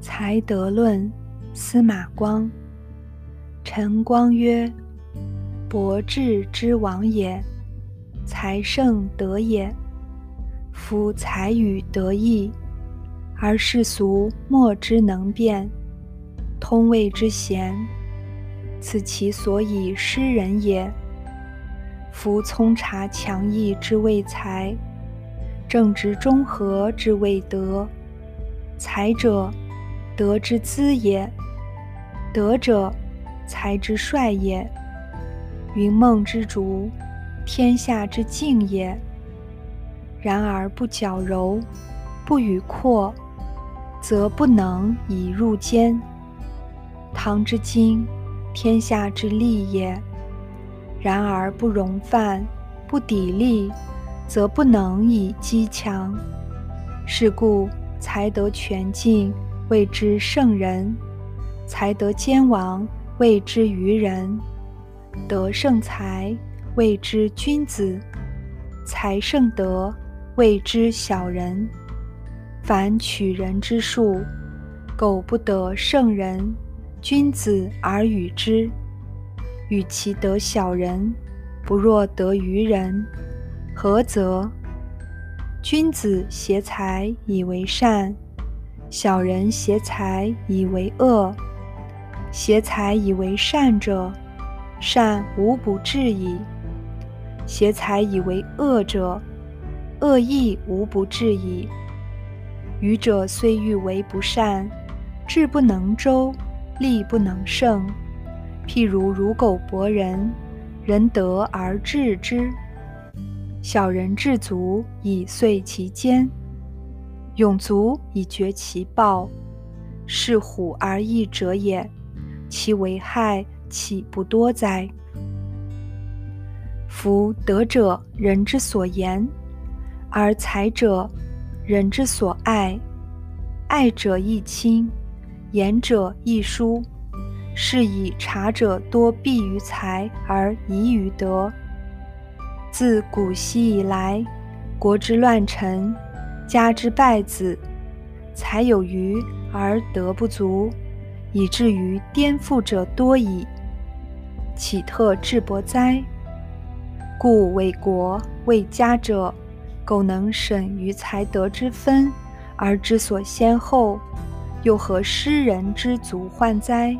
才德论，司马光。陈光曰：“博智之王也，才胜德也。夫才与德异，而世俗莫之能辨，通谓之贤，此其所以失人也。夫聪察强毅之谓才，正直中和之谓德。才者，德之资也；德者，才之帅也。云梦之竹，天下之静也。然而不矫揉，不与阔，则不能以入间。唐之经，天下之利也。然而不容犯，不砥砺，则不能以击强。是故才德全尽。谓之圣人，才德兼亡；谓之愚人，德胜才；谓之君子，才胜德；谓之小人。凡取人之术，苟不得圣人、君子而与之，与其得小人，不若得愚人，何则？君子挟才以为善。小人挟才以为恶，挟才以为善者，善无不至矣；挟才以为恶者，恶亦无不至矣。愚者虽欲为不善，智不能周，力不能胜。譬如如狗搏人，人得而治之；小人至足以遂其坚。勇足以绝其暴，是虎而易者也。其为害岂不多哉？夫德者，人之所言；而才者，人之所爱。爱者易亲，言者易疏。是以察者多避于才而疑于德。自古稀以来，国之乱臣。家之败子，才有余而德不足，以至于颠覆者多矣。岂特智伯哉？故为国为家者，苟能审于才德之分，而知所先后，又何失人之足患哉？